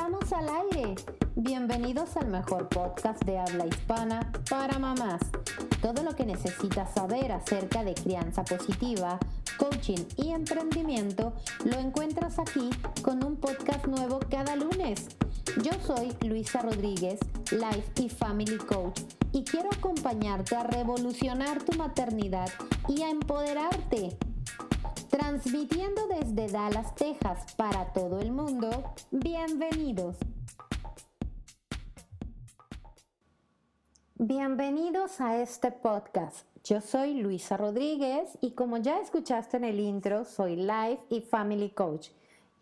Estamos al aire. Bienvenidos al mejor podcast de habla hispana para mamás. Todo lo que necesitas saber acerca de crianza positiva, coaching y emprendimiento lo encuentras aquí con un podcast nuevo cada lunes. Yo soy Luisa Rodríguez, Life y Family Coach, y quiero acompañarte a revolucionar tu maternidad y a empoderarte Transmitiendo desde Dallas, Texas para todo el mundo, bienvenidos. Bienvenidos a este podcast. Yo soy Luisa Rodríguez y como ya escuchaste en el intro, soy Life y Family Coach.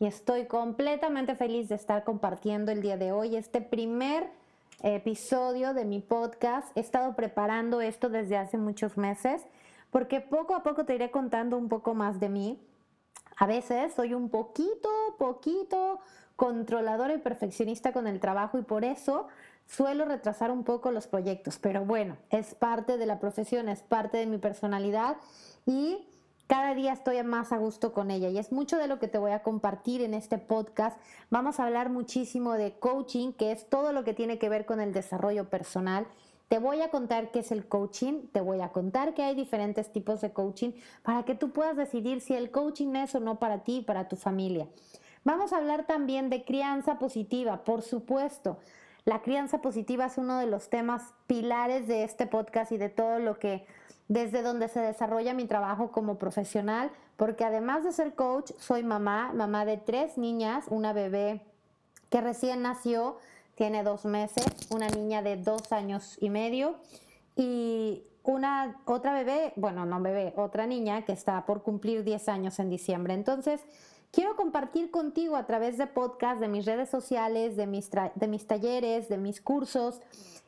Y estoy completamente feliz de estar compartiendo el día de hoy este primer episodio de mi podcast. He estado preparando esto desde hace muchos meses porque poco a poco te iré contando un poco más de mí. A veces soy un poquito, poquito controladora y perfeccionista con el trabajo y por eso suelo retrasar un poco los proyectos. Pero bueno, es parte de la profesión, es parte de mi personalidad y cada día estoy más a gusto con ella y es mucho de lo que te voy a compartir en este podcast. Vamos a hablar muchísimo de coaching, que es todo lo que tiene que ver con el desarrollo personal te voy a contar qué es el coaching, te voy a contar que hay diferentes tipos de coaching para que tú puedas decidir si el coaching es o no para ti y para tu familia. Vamos a hablar también de crianza positiva, por supuesto. La crianza positiva es uno de los temas pilares de este podcast y de todo lo que desde donde se desarrolla mi trabajo como profesional, porque además de ser coach, soy mamá, mamá de tres niñas, una bebé que recién nació, tiene dos meses, una niña de dos años y medio y una otra bebé, bueno, no bebé, otra niña que está por cumplir 10 años en diciembre. Entonces, quiero compartir contigo a través de podcast, de mis redes sociales, de mis, de mis talleres, de mis cursos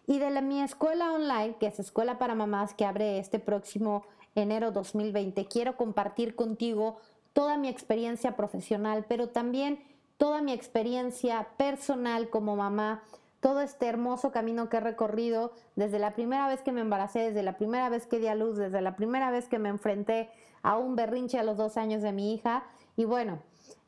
y de mi escuela online, que es Escuela para Mamás, que abre este próximo enero 2020. Quiero compartir contigo toda mi experiencia profesional, pero también toda mi experiencia personal como mamá, todo este hermoso camino que he recorrido desde la primera vez que me embaracé, desde la primera vez que di a luz, desde la primera vez que me enfrenté a un berrinche a los dos años de mi hija. Y bueno,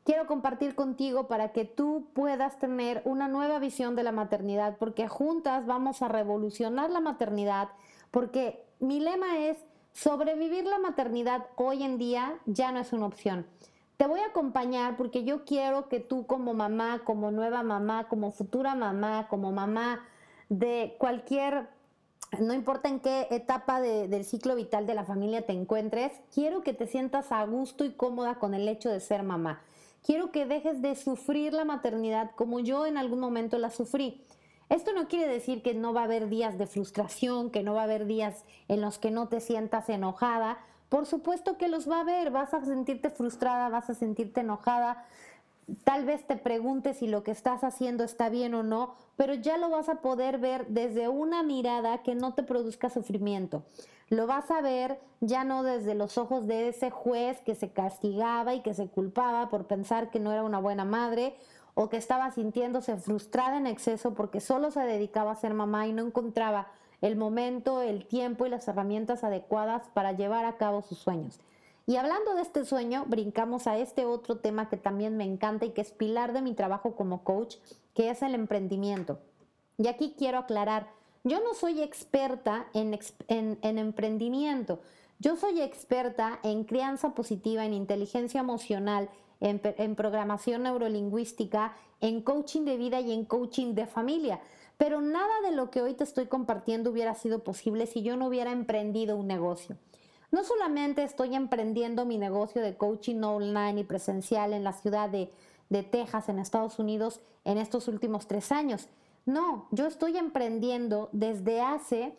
quiero compartir contigo para que tú puedas tener una nueva visión de la maternidad, porque juntas vamos a revolucionar la maternidad, porque mi lema es, sobrevivir la maternidad hoy en día ya no es una opción. Te voy a acompañar porque yo quiero que tú como mamá, como nueva mamá, como futura mamá, como mamá de cualquier, no importa en qué etapa del ciclo vital de la familia te encuentres, quiero que te sientas a gusto y cómoda con el hecho de ser mamá. Quiero que dejes de sufrir la maternidad como yo en algún momento la sufrí. Esto no quiere decir que no va a haber días de frustración, que no va a haber días en los que no te sientas enojada, por supuesto que los va a ver, vas a sentirte frustrada, vas a sentirte enojada, tal vez te preguntes si lo que estás haciendo está bien o no, pero ya lo vas a poder ver desde una mirada que no te produzca sufrimiento. Lo vas a ver ya no desde los ojos de ese juez que se castigaba y que se culpaba por pensar que no era una buena madre o que estaba sintiéndose frustrada en exceso porque solo se dedicaba a ser mamá y no encontraba el momento, el tiempo y las herramientas adecuadas para llevar a cabo sus sueños. Y hablando de este sueño, brincamos a este otro tema que también me encanta y que es pilar de mi trabajo como coach, que es el emprendimiento. Y aquí quiero aclarar, yo no soy experta en, emprendimiento, yo soy experta en crianza positiva, en inteligencia emocional, en, programación neurolingüística, en coaching de vida y en coaching de familia. Pero nada de lo que hoy te estoy compartiendo hubiera sido posible si yo no hubiera emprendido un negocio. No solamente estoy emprendiendo mi negocio de coaching online y presencial en la ciudad de, Texas, en Estados Unidos, en estos últimos tres años. No, yo estoy emprendiendo desde hace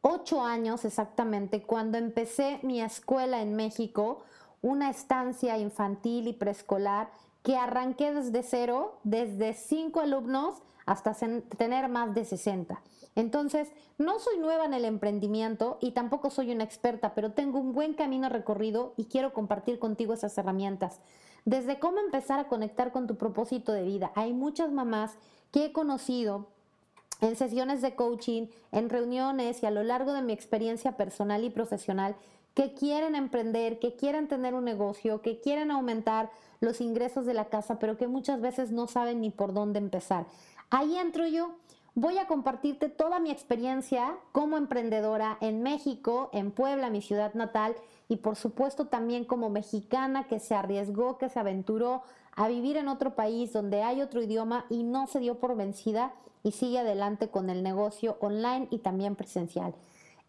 ocho años exactamente, cuando empecé mi escuela en México, una estancia infantil y preescolar que arranqué desde cero, desde cinco alumnos hasta tener más de 60. Entonces, no soy nueva en el emprendimiento y tampoco soy una experta, pero tengo un buen camino recorrido y quiero compartir contigo esas herramientas. Desde cómo empezar a conectar con tu propósito de vida. Hay muchas mamás que he conocido en sesiones de coaching, en reuniones y a lo largo de mi experiencia personal y profesional que quieren emprender, que quieren tener un negocio, que quieren aumentar los ingresos de la casa, pero que muchas veces no saben ni por dónde empezar. Ahí entro yo. Voy a compartirte toda mi experiencia como emprendedora en México, en Puebla, mi ciudad natal, y por supuesto también como mexicana que se arriesgó, que se aventuró a vivir en otro país donde hay otro idioma y no se dio por vencida y sigue adelante con el negocio online y también presencial.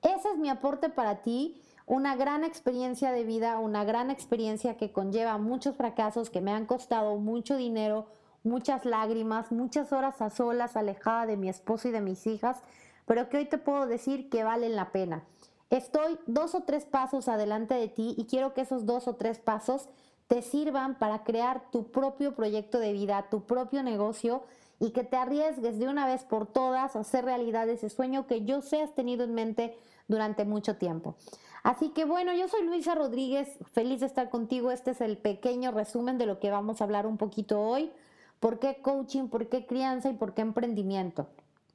Ese es mi aporte para ti, una gran experiencia de vida, una gran experiencia que conlleva muchos fracasos que me han costado mucho dinero, muchas lágrimas, muchas horas a solas alejada de mi esposo y de mis hijas, pero que hoy te puedo decir que valen la pena. Estoy dos o tres pasos adelante de ti y quiero que esos dos o tres pasos te sirvan para crear tu propio proyecto de vida, tu propio negocio y que te arriesgues de una vez por todas a hacer realidad ese sueño que yo sé has tenido en mente durante mucho tiempo. Así que bueno, yo soy Luisa Rodríguez, feliz de estar contigo. Este es el pequeño resumen de lo que vamos a hablar un poquito hoy. ¿Por qué coaching? ¿Por qué crianza? ¿Y por qué emprendimiento?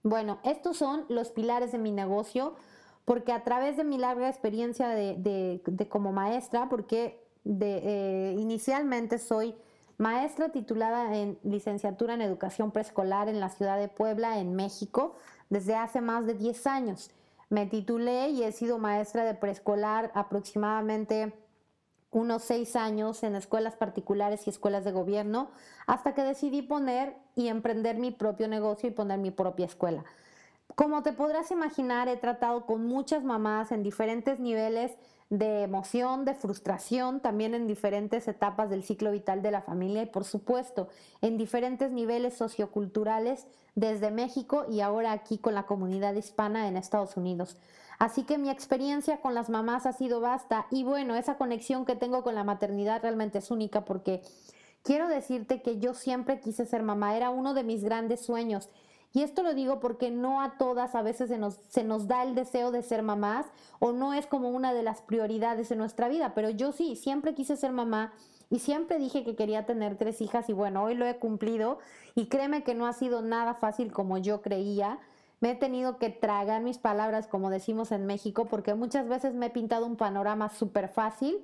Bueno, estos son los pilares de mi negocio porque a través de mi larga experiencia de, como maestra, porque eh, inicialmente soy maestra titulada en licenciatura en educación preescolar en la ciudad de Puebla, en México, desde hace más de 10 años. Me titulé y he sido maestra de preescolar aproximadamente unos seis años en escuelas particulares y escuelas de gobierno, hasta que decidí poner y emprender mi propio negocio y poner mi propia escuela. Como te podrás imaginar, he tratado con muchas mamás en diferentes niveles de emoción, de frustración, también en diferentes etapas del ciclo vital de la familia y por supuesto en diferentes niveles socioculturales desde México y ahora aquí con la comunidad hispana en Estados Unidos. Así que mi experiencia con las mamás ha sido vasta. Y bueno, esa conexión que tengo con la maternidad realmente es única porque quiero decirte que yo siempre quise ser mamá, era uno de mis grandes sueños. Y esto lo digo porque no a todas a veces se nos, da el deseo de ser mamás o no es como una de las prioridades en nuestra vida, pero yo sí, siempre quise ser mamá y siempre dije que quería tener tres hijas y bueno, hoy lo he cumplido. Y créeme que no ha sido nada fácil como yo creía. Me he tenido que tragar mis palabras, como decimos en México, porque muchas veces me he pintado un panorama súper fácil,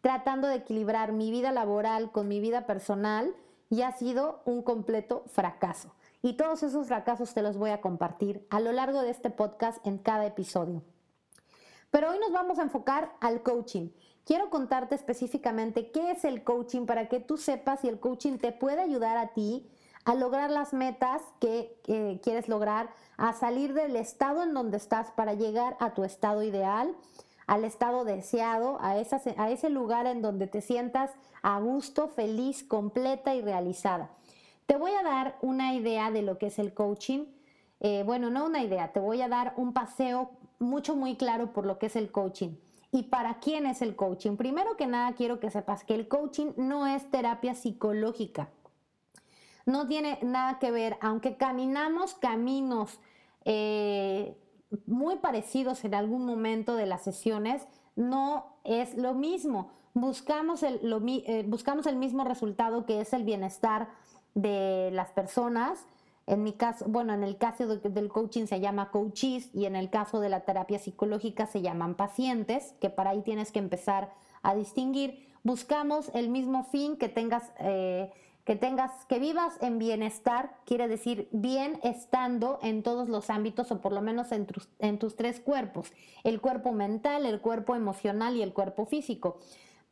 tratando de equilibrar mi vida laboral con mi vida personal y ha sido un completo fracaso. Y todos esos fracasos te los voy a compartir a lo largo de este podcast en cada episodio. Pero hoy nos vamos a enfocar al coaching. Quiero contarte específicamente qué es el coaching para que tú sepas si el coaching te puede ayudar a ti a lograr las metas que quieres lograr, a salir del estado en donde estás para llegar a tu estado ideal, al estado deseado, a, a ese lugar en donde te sientas a gusto, feliz, completa y realizada. Te voy a dar una idea de lo que es el coaching. Eh, bueno, no una idea, te voy a dar un paseo mucho, muy claro por lo que es el coaching. ¿Y para quién es el coaching? Primero que nada, quiero que sepas que el coaching no es terapia psicológica. No tiene nada que ver, aunque caminamos caminos eh, muy parecidos en algún momento de las sesiones, no es lo mismo. Buscamos el, eh, buscamos el mismo resultado que es el bienestar de las personas. En mi caso, bueno, en el caso del coaching se llama coaches y en el caso de la terapia psicológica se llaman pacientes, que para ahí tienes que empezar a distinguir. Buscamos el mismo fin que tengas, eh, que tengas, que vivas en bienestar, quiere decir bien estando en todos los ámbitos o por lo menos en tus, en tus tres cuerpos, el cuerpo mental, el cuerpo emocional y el cuerpo físico.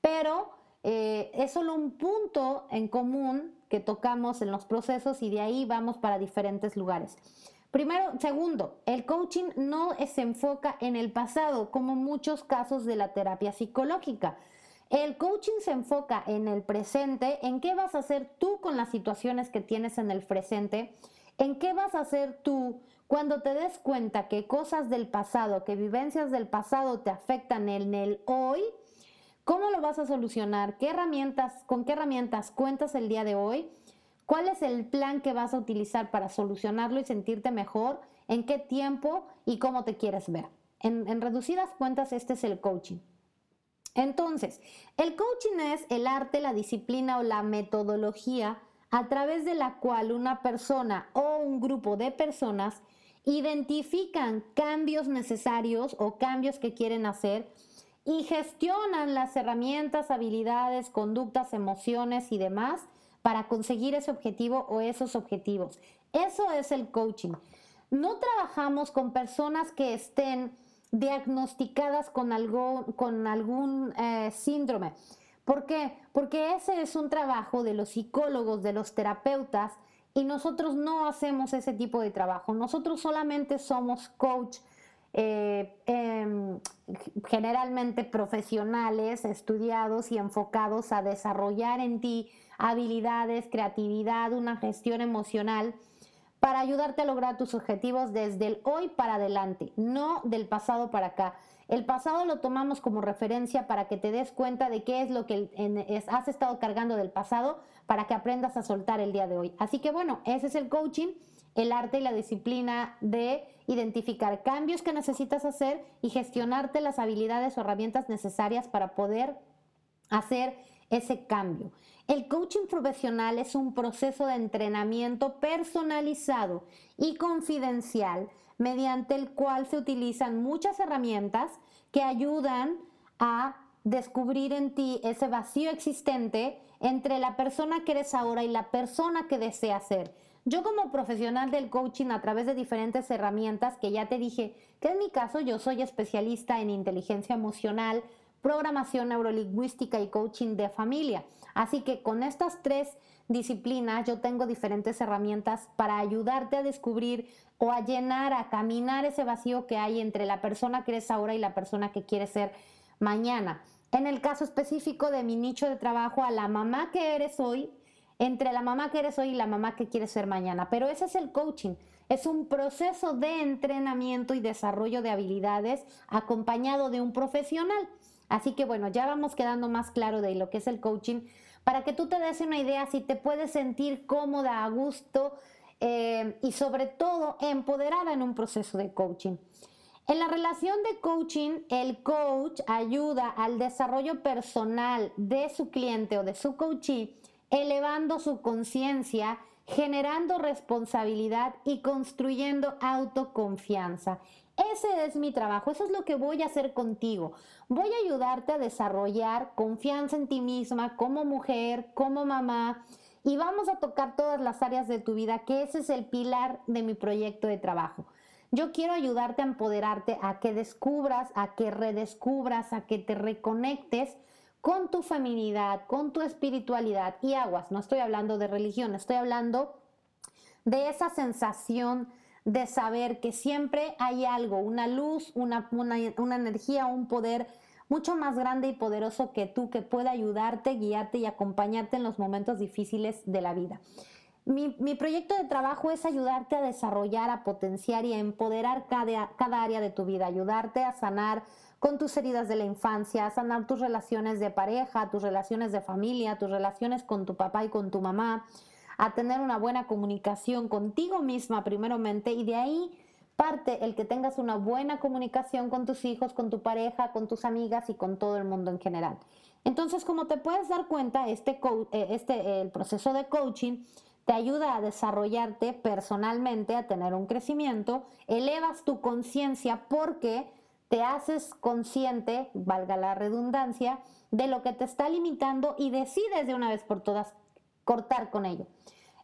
Pero eh, es solo un punto en común que tocamos en los procesos y de ahí vamos para diferentes lugares. Primero, segundo, el coaching no se enfoca en el pasado, como muchos casos de la terapia psicológica. El coaching se enfoca en el presente, en qué vas a hacer tú con las situaciones que tienes en el presente, en qué vas a hacer tú cuando te des cuenta que cosas del pasado, que vivencias del pasado te afectan en el hoy ¿Cómo lo vas a solucionar? ¿Qué herramientas, con qué herramientas cuentas el día de hoy? ¿Cuál es el plan que vas a utilizar para solucionarlo y sentirte mejor? ¿En qué tiempo y cómo te quieres ver? En, en reducidas cuentas, este es el coaching. Entonces, el coaching es el arte, la disciplina o la metodología a través de la cual una persona o un grupo de personas identifican cambios necesarios o cambios que quieren hacer y gestionan las herramientas, habilidades, conductas, emociones y demás para conseguir ese objetivo o esos objetivos. Eso es el coaching. No trabajamos con personas que estén diagnosticadas con, algo, con algún eh, síndrome. ¿Por qué? Porque ese es un trabajo de los psicólogos, de los terapeutas, y nosotros no hacemos ese tipo de trabajo. Nosotros solamente somos coach, eh, em, generalmente profesionales, estudiados y enfocados a desarrollar en ti habilidades, creatividad, una gestión emocional para ayudarte a lograr tus objetivos desde el hoy para adelante, no del pasado para acá. El pasado lo tomamos como referencia para que te des cuenta de qué es lo que has estado cargando del pasado para que aprendas a soltar el día de hoy. Así que bueno, ese es el coaching, el arte y la disciplina de identificar cambios que necesitas hacer y gestionarte las habilidades o herramientas necesarias para poder hacer ese cambio. El coaching profesional es un proceso de entrenamiento personalizado y confidencial mediante el cual se utilizan muchas herramientas que ayudan a descubrir en ti ese vacío existente entre la persona que eres ahora y la persona que deseas ser. Yo como profesional del coaching a través de diferentes herramientas que ya te dije, que en mi caso yo soy especialista en inteligencia emocional, programación neurolingüística y coaching de familia. Así que con estas tres disciplinas yo tengo diferentes herramientas para ayudarte a descubrir o a llenar, a caminar ese vacío que hay entre la persona que eres ahora y la persona que quieres ser mañana. En el caso específico de mi nicho de trabajo, a la mamá que eres hoy, entre la mamá que eres hoy y la mamá que quieres ser mañana. Pero ese es el coaching. Es un proceso de entrenamiento y desarrollo de habilidades acompañado de un profesional. Así que bueno, ya vamos quedando más claro de lo que es el coaching para que tú te des una idea si te puedes sentir cómoda, a gusto eh, y sobre todo empoderada en un proceso de coaching. En la relación de coaching, el coach ayuda al desarrollo personal de su cliente o de su coachee, elevando su conciencia, generando responsabilidad y construyendo autoconfianza. Ese es mi trabajo, eso es lo que voy a hacer contigo. Voy a ayudarte a desarrollar confianza en ti misma como mujer, como mamá, y vamos a tocar todas las áreas de tu vida, que ese es el pilar de mi proyecto de trabajo. Yo quiero ayudarte a empoderarte, a que descubras, a que redescubras, a que te reconectes con tu feminidad, con tu espiritualidad y aguas. No estoy hablando de religión, estoy hablando de esa sensación de saber que siempre hay algo, una luz, una, una, energía, un poder mucho más grande y poderoso que tú que pueda ayudarte, guiarte y acompañarte en los momentos difíciles de la vida. Mi, mi, proyecto de trabajo es ayudarte a desarrollar, a potenciar y a empoderar cada, cada área de tu vida, ayudarte a sanar con tus heridas de la infancia, a sanar tus relaciones de pareja, tus relaciones de familia, tus relaciones con tu papá y con tu mamá, a tener una buena comunicación contigo misma primeramente y de ahí parte el que tengas una buena comunicación con tus hijos, con tu pareja, con tus amigas y con todo el mundo en general. Entonces, como te puedes dar cuenta, este, eh, este el proceso de coaching te ayuda a desarrollarte personalmente, a tener un crecimiento, elevas tu conciencia porque te haces consciente, valga la redundancia, de lo que te está limitando y decides de una vez por todas cortar con ello.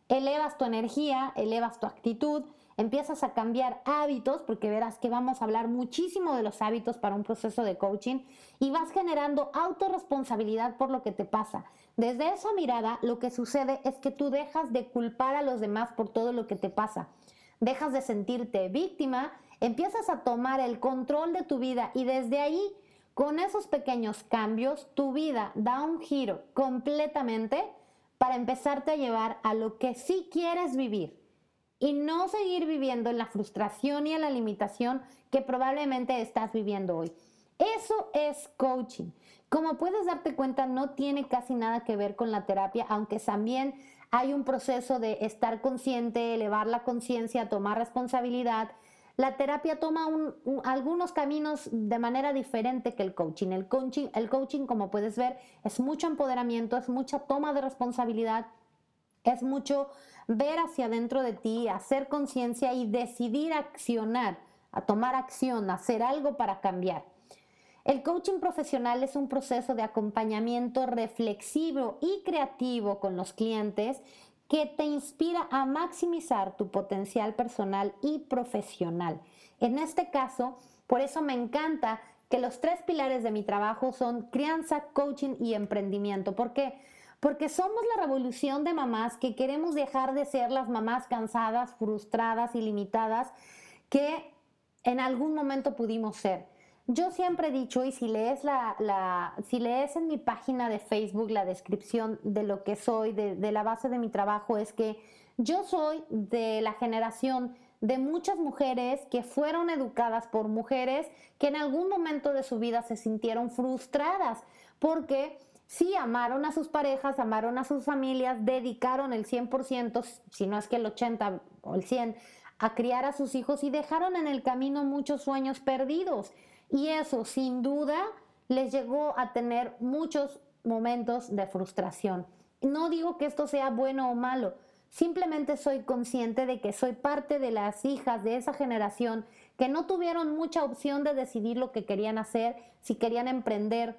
Elevas tu energía, elevas tu actitud, empiezas a cambiar hábitos, porque verás que vamos a hablar muchísimo de los hábitos para un proceso de coaching, y vas generando autorresponsabilidad por lo que te pasa. Desde esa mirada, lo que sucede es que tú dejas de culpar a los demás por todo lo que te pasa. Dejas de sentirte víctima, empiezas a tomar el control de tu vida y desde ahí, con esos pequeños cambios, tu vida da un giro completamente para empezarte a llevar a lo que sí quieres vivir y no seguir viviendo en la frustración y en la limitación que probablemente estás viviendo hoy. Eso es coaching. Como puedes darte cuenta, no tiene casi nada que ver con la terapia, aunque también hay un proceso de estar consciente, elevar la conciencia, tomar responsabilidad, la terapia toma algunos caminos de manera diferente que el coaching. el coaching. El coaching, como puedes ver, es mucho empoderamiento, es mucha toma de responsabilidad, es mucho ver hacia adentro de ti, hacer conciencia y decidir accionar, a tomar acción, hacer algo para cambiar. El coaching profesional es un proceso de acompañamiento reflexivo y creativo con los clientes que te inspira a maximizar tu potencial personal y profesional. En este caso, por eso me encanta que los tres pilares de mi trabajo son crianza, coaching y emprendimiento. ¿Por qué? Porque somos la revolución de mamás que queremos dejar de ser las mamás cansadas, frustradas y limitadas que en algún momento pudimos ser. Yo siempre he dicho, y si lees, la, si lees en mi página de Facebook la descripción de lo que soy, de, de la base de mi trabajo, es que yo soy de la generación de muchas mujeres que fueron educadas por mujeres que en algún momento de su vida se sintieron frustradas porque sí amaron a sus parejas, amaron a sus familias, dedicaron el 100%, si no es que el 80 o el 100, a criar a sus hijos y dejaron en el camino muchos sueños perdidos. Y eso sin duda les llegó a tener muchos momentos de frustración. No digo que esto sea bueno o malo, simplemente soy consciente de que soy parte de las hijas de esa generación que no tuvieron mucha opción de decidir lo que querían hacer, si querían emprender,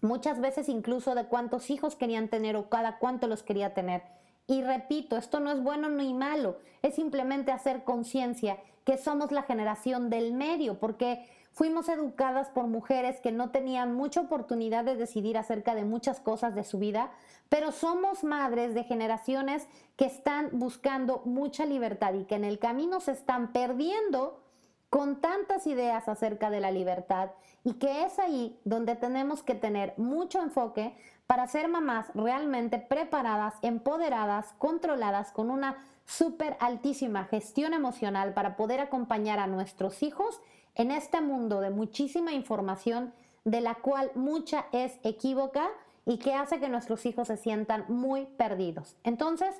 muchas veces incluso de cuántos hijos querían tener o cada cuánto los quería tener. Y repito, esto no es bueno ni malo, es simplemente hacer conciencia que somos la generación del medio, porque fuimos educadas por mujeres que no tenían mucha oportunidad de decidir acerca de muchas cosas de su vida, pero somos madres de generaciones que están buscando mucha libertad y que en el camino se están perdiendo con tantas ideas acerca de la libertad y que es ahí donde tenemos que tener mucho enfoque para ser mamás realmente preparadas, empoderadas, controladas, con una súper altísima gestión emocional para poder acompañar a nuestros hijos en este mundo de muchísima información de la cual mucha es equívoca y que hace que nuestros hijos se sientan muy perdidos. Entonces,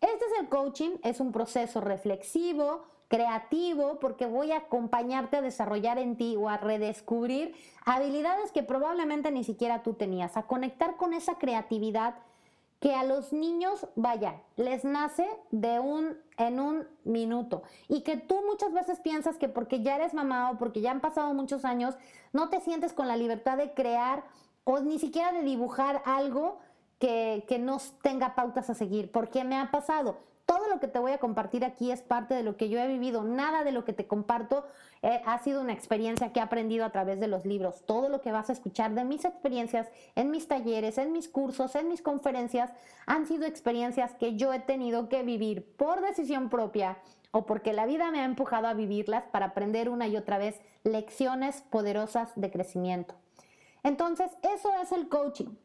este es el coaching, es un proceso reflexivo, creativo, porque voy a acompañarte a desarrollar en ti o a redescubrir habilidades que probablemente ni siquiera tú tenías, a conectar con esa creatividad que a los niños, vaya, les nace de un en un minuto y que tú muchas veces piensas que porque ya eres mamá o porque ya han pasado muchos años, no te sientes con la libertad de crear o ni siquiera de dibujar algo que, que no tenga pautas a seguir, porque me ha pasado. Lo que te voy a compartir aquí es parte de lo que yo he vivido. Nada de lo que te comparto eh, ha sido una experiencia que he aprendido a través de los libros. Todo lo que vas a escuchar de mis experiencias en mis talleres, en mis cursos, en mis conferencias, han sido experiencias que yo he tenido que vivir por decisión propia o porque la vida me ha empujado a vivirlas para aprender una y otra vez lecciones poderosas de crecimiento. Entonces, eso es el coaching.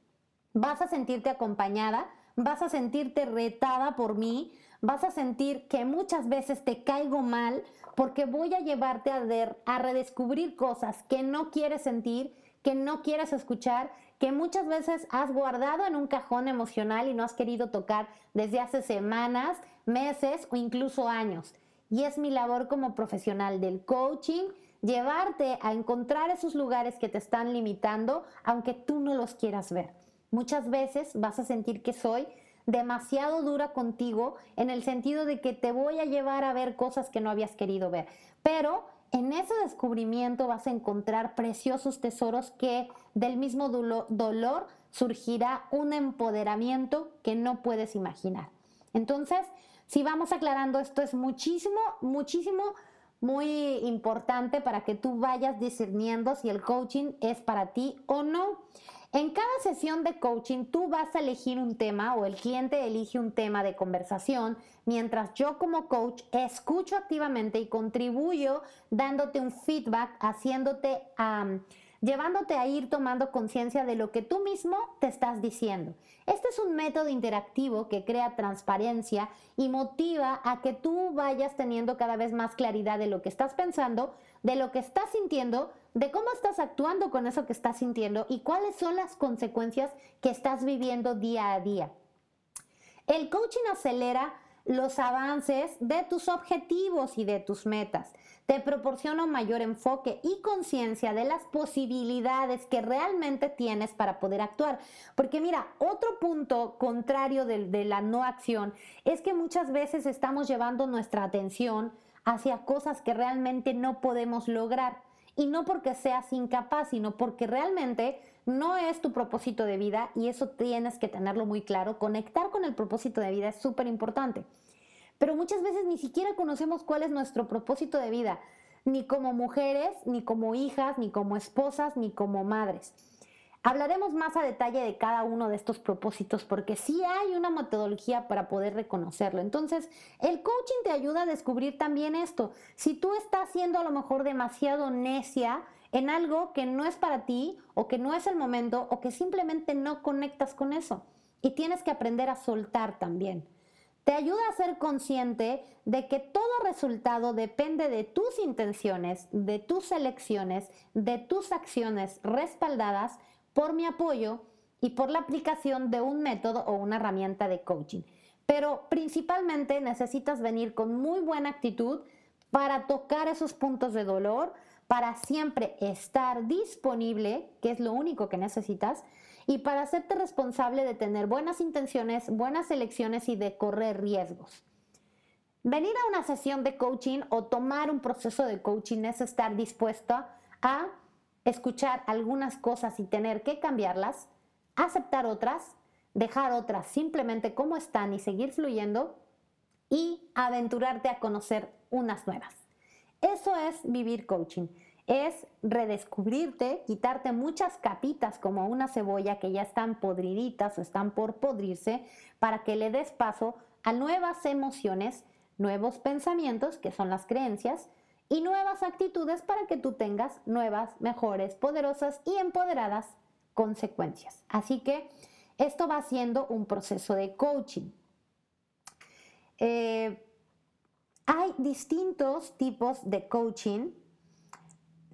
Vas a sentirte acompañada, vas a sentirte retada por mí, vas a sentir que muchas veces te caigo mal porque voy a llevarte a, ver, a redescubrir cosas que no quieres sentir, que no quieres escuchar, que muchas veces has guardado en un cajón emocional y no has querido tocar desde hace semanas, meses o incluso años. Y es mi labor como profesional del coaching llevarte a encontrar esos lugares que te están limitando, aunque tú no los quieras ver. Muchas veces vas a sentir que soy demasiado dura contigo en el sentido de que te voy a llevar a ver cosas que no habías querido ver. Pero en ese descubrimiento vas a encontrar preciosos tesoros que del mismo dolor surgirá un empoderamiento que no puedes imaginar. Entonces, si vamos aclarando esto es muchísimo, muchísimo, muy importante para que tú vayas discerniendo si el coaching es para ti o no. En cada sesión de coaching tú vas a elegir un tema o el cliente elige un tema de conversación, mientras yo como coach escucho activamente y contribuyo dándote un feedback, haciéndote, llevándote a ir tomando conciencia de lo que tú mismo te estás diciendo. Este es un método interactivo que crea transparencia y motiva a que tú vayas teniendo cada vez más claridad de lo que estás pensando, de lo que estás sintiendo, de cómo estás actuando con eso que estás sintiendo y cuáles son las consecuencias que estás viviendo día a día. El coaching acelera los avances de tus objetivos y de tus metas. Te proporciona un mayor enfoque y conciencia de las posibilidades que realmente tienes para poder actuar. Porque mira, otro punto contrario de, de la no acción es que muchas veces estamos llevando nuestra atención hacia cosas que realmente no podemos lograr y no porque seas incapaz, sino porque realmente no es tu propósito de vida y eso tienes que tenerlo muy claro. Conectar con el propósito de vida es súper importante. Pero muchas veces ni siquiera conocemos cuál es nuestro propósito de vida, ni como mujeres, ni como hijas, ni como esposas, ni como madres. Hablaremos más a detalle de cada uno de estos propósitos porque sí hay una metodología para poder reconocerlo. Entonces, el coaching te ayuda a descubrir también esto. Si tú estás siendo a lo mejor demasiado necia en algo que no es para ti o que no es el momento o que simplemente no conectas con eso y tienes que aprender a soltar también. Te ayuda a ser consciente de que todo resultado depende de tus intenciones, de tus elecciones, de tus acciones respaldadas por mi apoyo y por la aplicación de un método o una herramienta de coaching. Pero principalmente necesitas venir con muy buena actitud para tocar esos puntos de dolor, para siempre estar disponible, que es lo único que necesitas, y para hacerte responsable de tener buenas intenciones, buenas elecciones y de correr riesgos. Venir a una sesión de coaching o tomar un proceso de coaching es estar dispuesto a escuchar algunas cosas y tener que cambiarlas, aceptar otras, dejar otras simplemente como están y seguir fluyendo y aventurarte a conocer unas nuevas. Eso es vivir coaching. Es redescubrirte, quitarte muchas capitas como una cebolla que ya están podriditas o están por podrirse para que le des paso a nuevas emociones, nuevos pensamientos, que son las creencias, y nuevas actitudes para que tú tengas nuevas, mejores, poderosas y empoderadas consecuencias. Así que esto va siendo un proceso de coaching. Eh, hay distintos tipos de coaching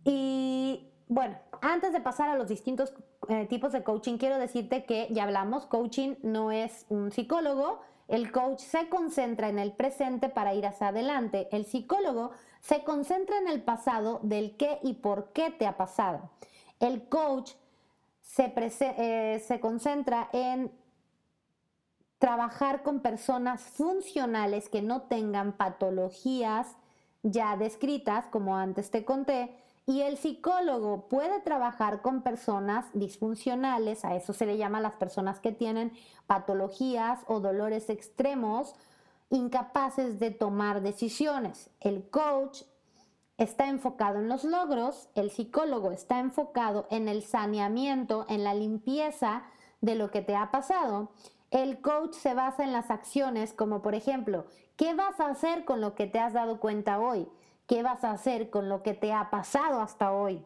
y bueno, antes de pasar a los distintos eh, tipos de coaching, quiero decirte que ya hablamos, coaching no es un psicólogo, el coach se concentra en el presente para ir hacia adelante. El psicólogo se concentra en el pasado del qué y por qué te ha pasado. El coach se, eh, se concentra en trabajar con personas funcionales que no tengan patologías ya descritas, como antes te conté, y el psicólogo puede trabajar con personas disfuncionales, a eso se le llama las personas que tienen patologías o dolores extremos, incapaces de tomar decisiones. El coach está enfocado en los logros, el psicólogo está enfocado en el saneamiento, en la limpieza de lo que te ha pasado. El coach se basa en las acciones como por ejemplo, ¿qué vas a hacer con lo que te has dado cuenta hoy? ¿Qué vas a hacer con lo que te ha pasado hasta hoy?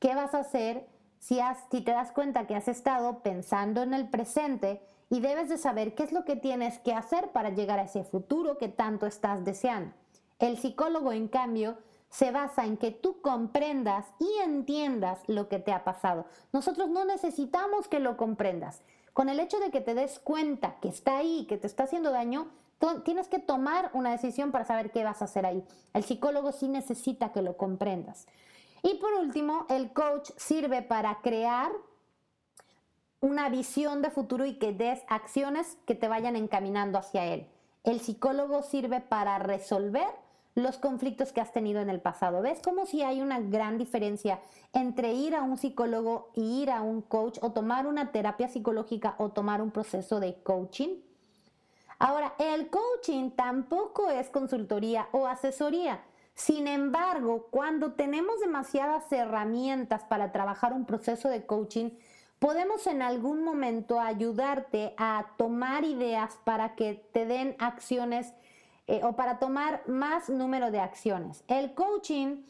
¿Qué vas a hacer si, si te das cuenta que has estado pensando en el presente y debes de saber qué es lo que tienes que hacer para llegar a ese futuro que tanto estás deseando? El psicólogo, en cambio, se basa en que tú comprendas y entiendas lo que te ha pasado. Nosotros no necesitamos que lo comprendas. Con el hecho de que te des cuenta que está ahí, que te está haciendo daño, tienes que tomar una decisión para saber qué vas a hacer ahí. El psicólogo sí necesita que lo comprendas. Y por último, el coach sirve para crear una visión de futuro y que des acciones que te vayan encaminando hacia él. El psicólogo sirve para resolver los conflictos que has tenido en el pasado. ¿Ves cómo si hay una gran diferencia entre ir a un psicólogo y ir a un coach o tomar una terapia psicológica o tomar un proceso de coaching? Ahora, el coaching tampoco es consultoría o asesoría. Sin embargo, cuando tenemos demasiadas herramientas para trabajar un proceso de coaching, podemos en algún momento ayudarte a tomar ideas para que te den acciones eh, o para tomar más número de acciones. El coaching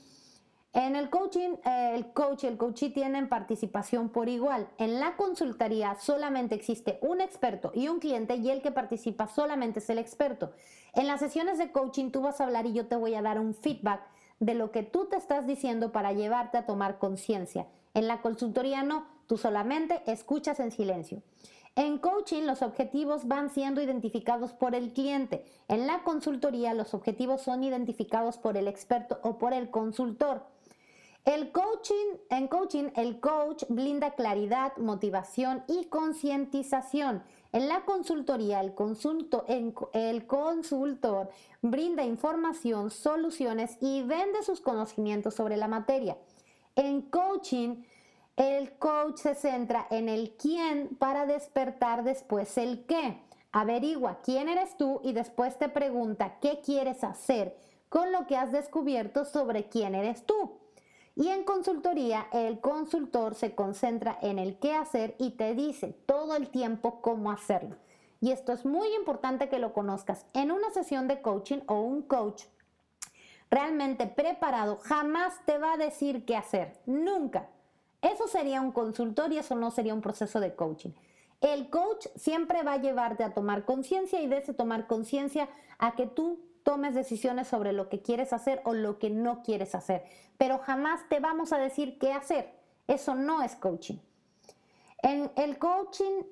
en el coaching, eh, el coach y el coachee tienen participación por igual. En la consultoría solamente existe un experto y un cliente y el que participa solamente es el experto. En las sesiones de coaching tú vas a hablar y yo te voy a dar un feedback de lo que tú te estás diciendo para llevarte a tomar conciencia. En la consultoría no, tú solamente escuchas en silencio. En coaching los objetivos van siendo identificados por el cliente. En la consultoría los objetivos son identificados por el experto o por el consultor. El coaching, en coaching, el coach blinda claridad, motivación y concientización. En la consultoría, el, el consultor brinda información, soluciones y vende sus conocimientos sobre la materia. En coaching, el coach se centra en el quién para despertar después el qué. Averigua quién eres tú y después te pregunta qué quieres hacer con lo que has descubierto sobre quién eres tú. Y en consultoría, el consultor se concentra en el qué hacer y te dice todo el tiempo cómo hacerlo. Y esto es muy importante que lo conozcas. En una sesión de coaching o un coach realmente preparado jamás te va a decir qué hacer. Nunca. Eso sería un consultor y eso no sería un proceso de coaching. El coach siempre va a llevarte a tomar conciencia y de tomar conciencia a que tú tomes decisiones sobre lo que quieres hacer o lo que no quieres hacer. Pero jamás te vamos a decir qué hacer. Eso no es coaching. En el coaching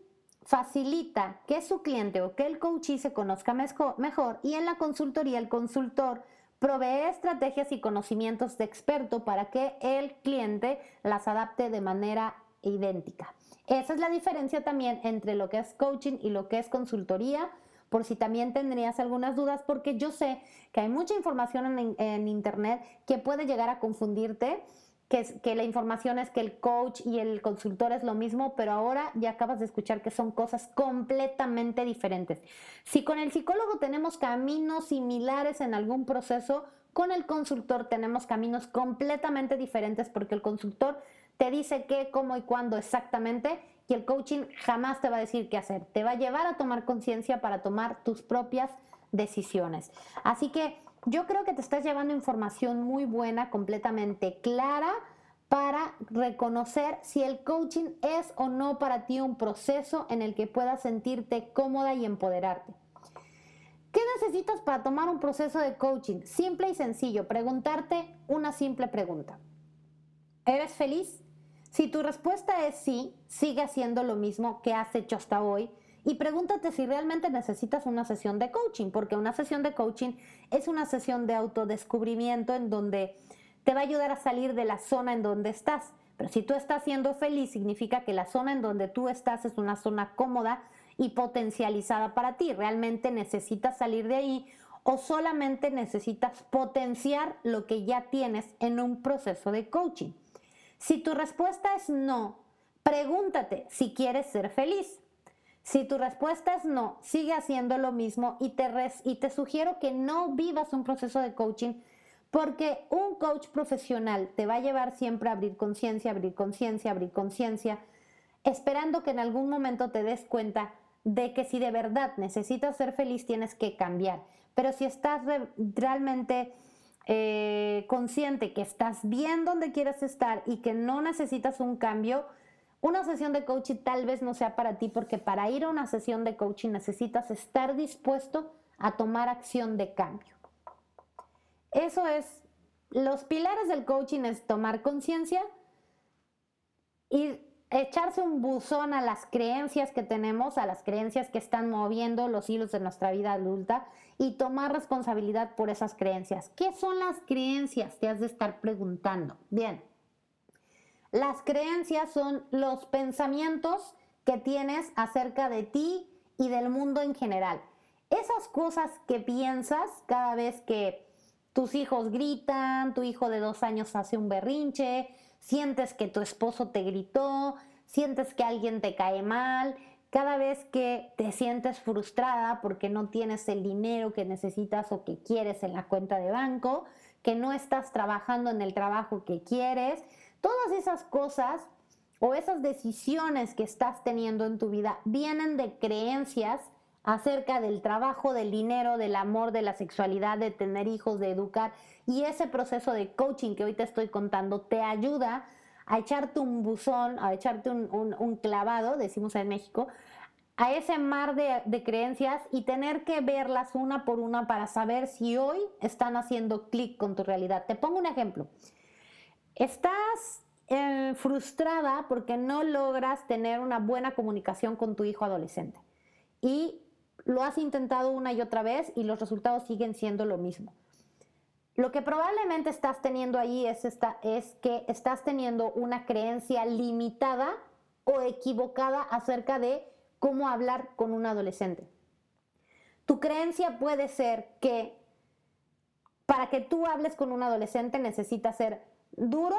facilita que su cliente o que el coachee se conozca mejor y en la consultoría el consultor provee estrategias y conocimientos de experto para que el cliente las adapte de manera idéntica. Esa es la diferencia también entre lo que es coaching y lo que es consultoría, por si también tendrías algunas dudas, porque yo sé que hay mucha información en, Internet que puede llegar a confundirte que, la información es que el coach y el consultor es lo mismo, pero ahora ya acabas de escuchar que son cosas completamente diferentes. Si con el psicólogo tenemos caminos similares en algún proceso, con el consultor tenemos caminos completamente diferentes porque el consultor te dice qué, cómo y cuándo exactamente y el coaching jamás te va a decir qué hacer. Te va a llevar a tomar conciencia para tomar tus propias decisiones. Así que yo creo que te estás llevando información muy buena, completamente clara para reconocer si el coaching es o no para ti un proceso en el que puedas sentirte cómoda y empoderarte. ¿Qué necesitas para tomar un proceso de coaching? Simple y sencillo, preguntarte una simple pregunta. ¿Eres feliz? Si tu respuesta es sí, sigue haciendo lo mismo que has hecho hasta hoy y pregúntate si realmente necesitas una sesión de coaching, porque una sesión de coaching es una sesión de autodescubrimiento en donde te va a ayudar a salir de la zona en donde estás. Pero si tú estás siendo feliz, significa que la zona en donde tú estás es una zona cómoda y potencializada para ti. Realmente necesitas salir de ahí o solamente necesitas potenciar lo que ya tienes en un proceso de coaching. Si tu respuesta es no, pregúntate si quieres ser feliz. Si tu respuesta es no, sigue haciendo lo mismo y te, y te sugiero que no vivas un proceso de coaching porque un coach profesional te va a llevar siempre a abrir conciencia, abrir conciencia, abrir conciencia, esperando que en algún momento te des cuenta de que si de verdad necesitas ser feliz tienes que cambiar. Pero si estás realmente eh, consciente que estás bien donde quieres estar y que no necesitas un cambio, una sesión de coaching tal vez no sea para ti porque para ir a una sesión de coaching necesitas estar dispuesto a tomar acción de cambio. Eso es, los pilares del coaching es tomar conciencia y echarse un buzón a las creencias que tenemos, a las creencias que están moviendo los hilos de nuestra vida adulta y tomar responsabilidad por esas creencias. ¿Qué son las creencias? Te has de estar preguntando. Bien, las creencias son los pensamientos que tienes acerca de ti y del mundo en general. Esas cosas que piensas cada vez que tus hijos gritan, tu hijo de dos años hace un berrinche, sientes que tu esposo te gritó, sientes que alguien te cae mal, cada vez que te sientes frustrada porque no tienes el dinero que necesitas o que quieres en la cuenta de banco, que no estás trabajando en el trabajo que quieres, Todas esas cosas o esas decisiones que estás teniendo en tu vida vienen de creencias acerca del trabajo, del dinero, del amor, de la sexualidad, de tener hijos, de educar. Y ese proceso de coaching que hoy te estoy contando te ayuda a echarte un buzón, a echarte un, clavado, decimos en México, a ese mar de, de, creencias y tener que verlas una por una para saber si hoy están haciendo clic con tu realidad. Te pongo un ejemplo. Estás eh, frustrada porque no logras tener una buena comunicación con tu hijo adolescente y lo has intentado una y otra vez y los resultados siguen siendo lo mismo. Lo que probablemente estás teniendo ahí es, es que estás teniendo una creencia limitada o equivocada acerca de cómo hablar con un adolescente. Tu creencia puede ser que para que tú hables con un adolescente necesitas ser duro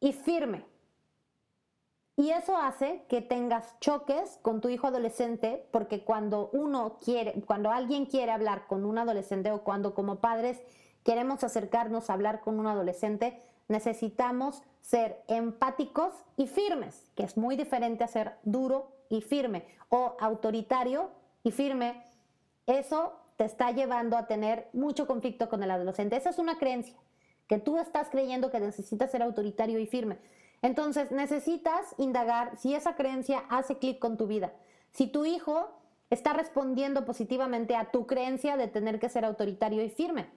y firme. Y eso hace que tengas choques con tu hijo adolescente, porque cuando uno quiere, cuando alguien quiere hablar con un adolescente o cuando como padres queremos acercarnos a hablar con un adolescente, necesitamos ser empáticos y firmes, que es muy diferente a ser duro y firme o autoritario y firme. Eso te está llevando a tener mucho conflicto con el adolescente. Esa es una creencia, que tú estás creyendo que necesitas ser autoritario y firme. Entonces necesitas indagar si esa creencia hace clic con tu vida. Si tu hijo está respondiendo positivamente a tu creencia de tener que ser autoritario y firme.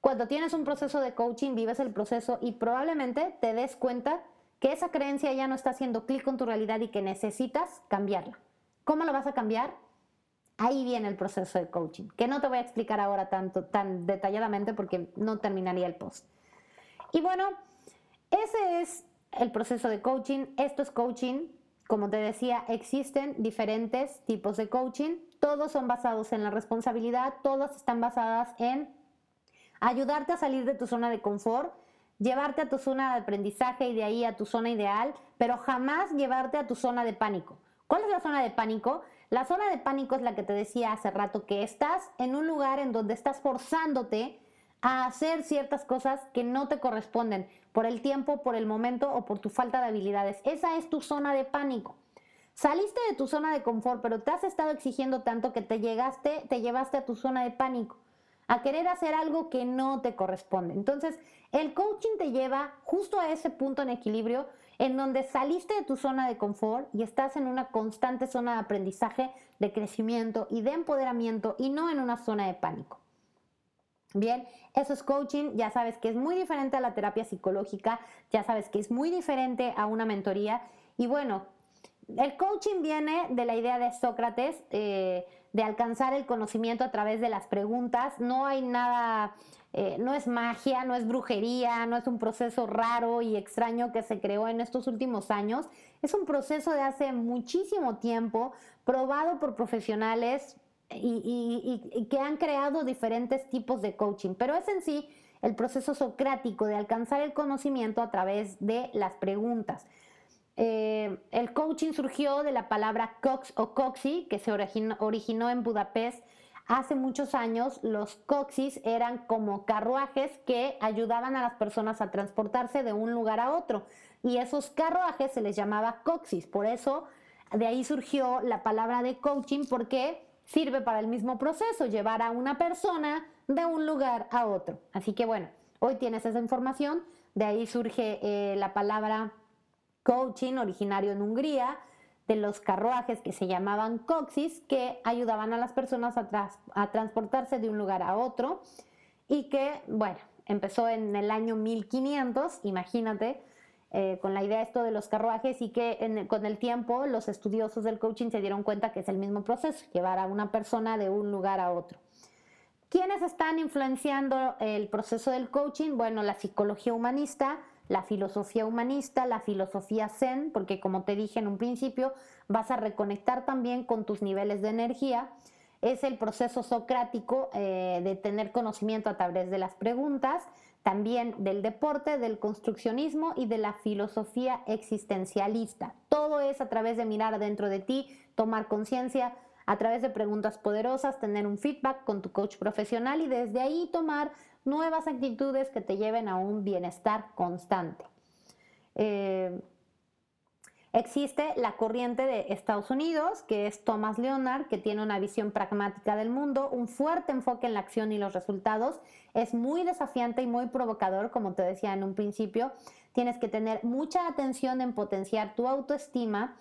Cuando tienes un proceso de coaching, vives el proceso y probablemente te des cuenta que esa creencia ya no está haciendo clic con tu realidad y que necesitas cambiarla. ¿Cómo lo vas a cambiar? Ahí viene el proceso de coaching, que no te voy a explicar ahora tanto, tan detalladamente porque no terminaría el post. Y bueno, ese es el proceso de coaching. Esto es coaching. Como te decía, existen diferentes tipos de coaching. Todos son basados en la responsabilidad, todas están basadas en ayudarte a salir de tu zona de confort, llevarte a tu zona de aprendizaje y de ahí a tu zona ideal, pero jamás llevarte a tu zona de pánico. ¿Cuál es la zona de pánico? La zona de pánico es la que te decía hace rato, que estás en un lugar en donde estás forzándote a hacer ciertas cosas que no te corresponden por el tiempo, por el momento o por tu falta de habilidades. Esa es tu zona de pánico. Saliste de tu zona de confort, pero te has estado exigiendo tanto que te llegaste, te llevaste a tu zona de pánico, a querer hacer algo que no te corresponde. Entonces, el coaching te lleva justo a ese punto en equilibrio en donde saliste de tu zona de confort y estás en una constante zona de aprendizaje, de crecimiento y de empoderamiento y no en una zona de pánico. Bien, eso es coaching, ya sabes que es muy diferente a la terapia psicológica, ya sabes que es muy diferente a una mentoría. Y bueno, el coaching viene de la idea de Sócrates, eh, de alcanzar el conocimiento a través de las preguntas. No hay nada, eh, no es magia, no es brujería, no es un proceso raro y extraño que se creó en estos últimos años. Es un proceso de hace muchísimo tiempo, probado por profesionales, y, que han creado diferentes tipos de coaching, pero es en sí el proceso socrático de alcanzar el conocimiento a través de las preguntas. Eh, el coaching surgió de la palabra cox o coxi, que se originó, originó en Budapest hace muchos años. Los coxis eran como carruajes que ayudaban a las personas a transportarse de un lugar a otro. Y esos carruajes se les llamaba coxis. Por eso de ahí surgió la palabra de coaching, porque sirve para el mismo proceso, llevar a una persona de un lugar a otro. Así que bueno, hoy tienes esa información, de ahí surge eh, la palabra coaching, originario en Hungría, de los carruajes que se llamaban coxis, que ayudaban a las personas a, a transportarse de un lugar a otro y que, bueno, empezó en el año 1500, imagínate, eh, con la idea esto de los carruajes y que con el tiempo los estudiosos del coaching se dieron cuenta que es el mismo proceso, llevar a una persona de un lugar a otro. ¿Quiénes están influenciando el proceso del coaching? Bueno, la psicología humanista, la filosofía humanista, la filosofía zen, porque como te dije en un principio, vas a reconectar también con tus niveles de energía. Es el proceso socrático eh, de tener conocimiento a través de las preguntas también del deporte, del construccionismo y de la filosofía existencialista. Todo es a través de mirar adentro de ti, tomar conciencia, a través de preguntas poderosas, tener un feedback con tu coach profesional y desde ahí tomar nuevas actitudes que te lleven a un bienestar constante. Eh, Existe la corriente de Estados Unidos, que es Thomas Leonard, que tiene una visión pragmática del mundo, un fuerte enfoque en la acción y los resultados. Es muy desafiante y muy provocador, como te decía en un principio. Tienes que tener mucha atención en potenciar tu autoestima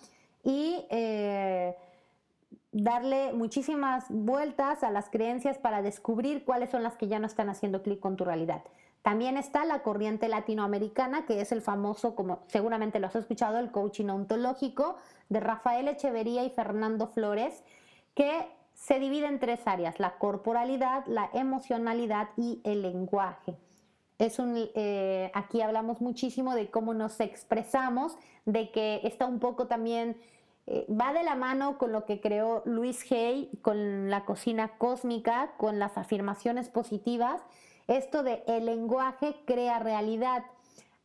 y eh, darle muchísimas vueltas a las creencias para descubrir cuáles son las que ya no están haciendo clic con tu realidad. También está la corriente latinoamericana, que es el famoso, como seguramente lo has escuchado, el coaching ontológico de Rafael Echeverría y Fernando Flores, que se divide en tres áreas, la corporalidad, la emocionalidad y el lenguaje. Es un, eh, aquí hablamos muchísimo de cómo nos expresamos, de que está un poco también, eh, va de la mano con lo que creó Luis Hay, con la cocina cósmica, con las afirmaciones positivas esto de el lenguaje crea realidad.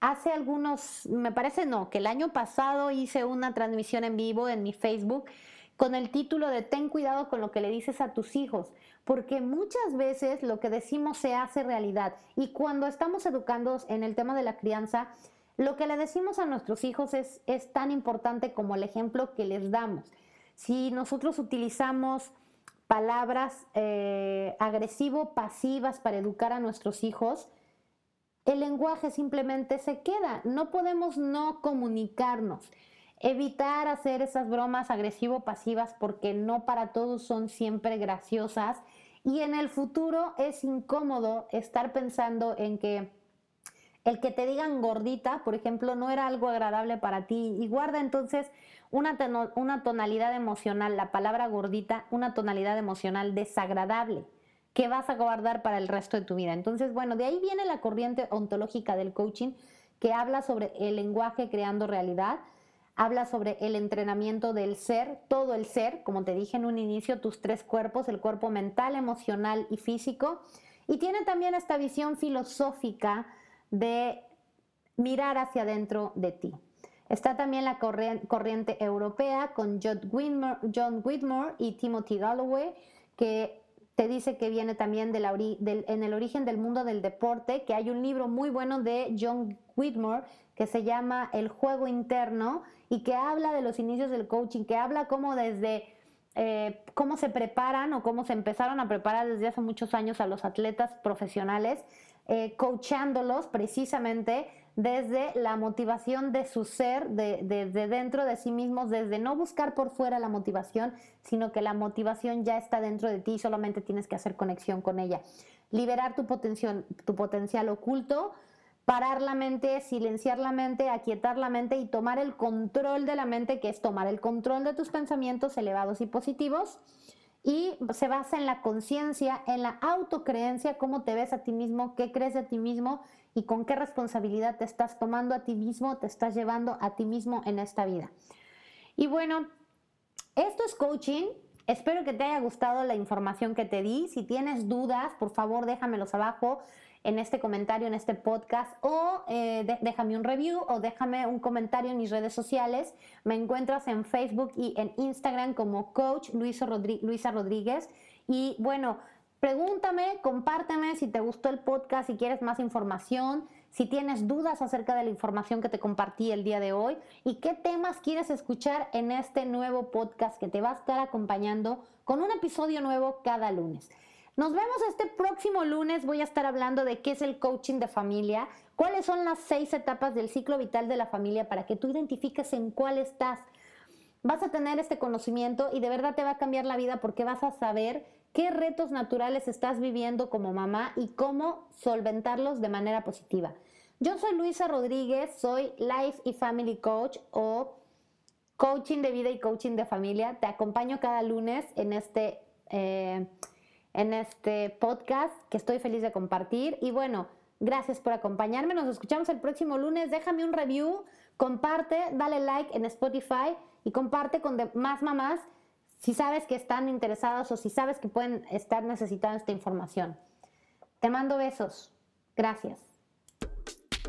hace algunos, me parece no, que el año pasado hice una transmisión en vivo en mi Facebook con el título de Ten cuidado con lo que le dices a tus hijos, porque muchas veces lo que decimos se hace realidad y cuando estamos educando en el tema de la crianza, lo que le decimos a nuestros hijos es, es tan importante como el ejemplo que les damos. Si nosotros utilizamos palabras eh, agresivo-pasivas para educar a nuestros hijos, el lenguaje simplemente se queda. No podemos no comunicarnos. Evitar hacer esas bromas agresivo-pasivas porque no para todos son siempre graciosas. Y en el futuro es incómodo estar pensando en que el que te digan gordita, por ejemplo, no era algo agradable para ti. Y guarda entonces una, una tonalidad emocional, la palabra gordita, una tonalidad emocional desagradable que vas a guardar para el resto de tu vida. Entonces, bueno, de ahí viene la corriente ontológica del coaching que habla sobre el lenguaje creando realidad, habla sobre el entrenamiento del ser, todo el ser, como te dije en un inicio, tus tres cuerpos, el cuerpo mental, emocional y físico, y tiene también esta visión filosófica de mirar hacia adentro de ti. Está también la corriente europea con John Whitmore, y Timothy Galloway, que te dice que viene también en el origen del mundo del deporte, que hay un libro muy bueno de John Whitmore que se llama El juego interno y que habla de los inicios del coaching, que habla desde eh, cómo se preparan o cómo se empezaron a preparar desde hace muchos años a los atletas profesionales, eh, coachándolos precisamente desde la motivación de su ser, desde dentro de sí mismos, desde no buscar por fuera la motivación, sino que la motivación ya está dentro de ti y solamente tienes que hacer conexión con ella. Liberar tu potencial, tu potencial oculto, parar la mente, silenciar la mente, aquietar la mente y tomar el control de la mente, que es tomar el control de tus pensamientos elevados y positivos y se basa en la conciencia, en la autocreencia, cómo te ves a ti mismo, qué crees de ti mismo y con qué responsabilidad te estás tomando a ti mismo, te estás llevando a ti mismo en esta vida. Y bueno, esto es coaching. Espero que te haya gustado la información que te di. Si tienes dudas, por favor déjamelos abajo en este comentario, en este podcast, o eh, déjame un review o déjame un comentario en mis redes sociales. Me encuentras en Facebook y en Instagram como Coach Luisa, Rodríguez. Y bueno, pregúntame, compárteme si te gustó el podcast, si quieres más información, si tienes dudas acerca de la información que te compartí el día de hoy y qué temas quieres escuchar en este nuevo podcast que te va a estar acompañando con un episodio nuevo cada lunes. Nos vemos este próximo lunes. Voy a estar hablando de qué es el coaching de familia, cuáles son las seis etapas del ciclo vital de la familia para que tú identifiques en cuál estás. Vas a tener este conocimiento y de verdad te va a cambiar la vida porque vas a saber qué retos naturales estás viviendo como mamá y cómo solventarlos de manera positiva. Yo soy Luisa Rodríguez, soy Life y Family Coach o coaching de vida y coaching de familia. Te acompaño cada lunes en este... Eh, en este podcast que estoy feliz de compartir. Y bueno, gracias por acompañarme. Nos escuchamos el próximo lunes. Déjame un review, comparte, dale like en Spotify y comparte con más mamás si sabes que están interesadas o si sabes que pueden estar necesitando esta información. Te mando besos. Gracias.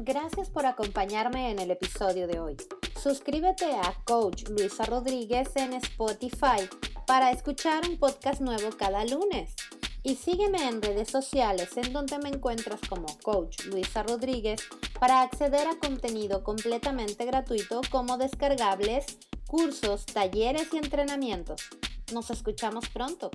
Gracias por acompañarme en el episodio de hoy. Suscríbete a Coach Luisa Rodríguez en Spotify para escuchar un podcast nuevo cada lunes y sígueme en redes sociales en donde me encuentras como Coach Luisa Rodríguez para acceder a contenido completamente gratuito como descargables, cursos, talleres y entrenamientos. Nos escuchamos pronto.